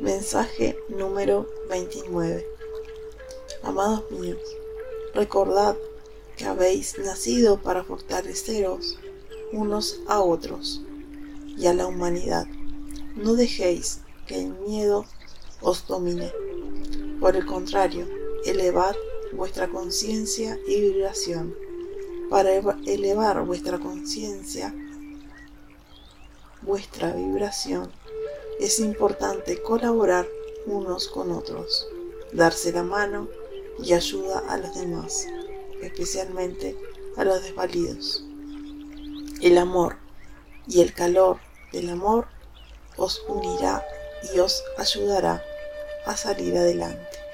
Mensaje número 29. Amados míos, recordad que habéis nacido para fortaleceros unos a otros y a la humanidad. No dejéis que el miedo os domine. Por el contrario, elevad vuestra conciencia y vibración. Para elevar vuestra conciencia, vuestra vibración, es importante colaborar unos con otros, darse la mano y ayuda a los demás, especialmente a los desvalidos. El amor y el calor del amor os unirá y os ayudará a salir adelante.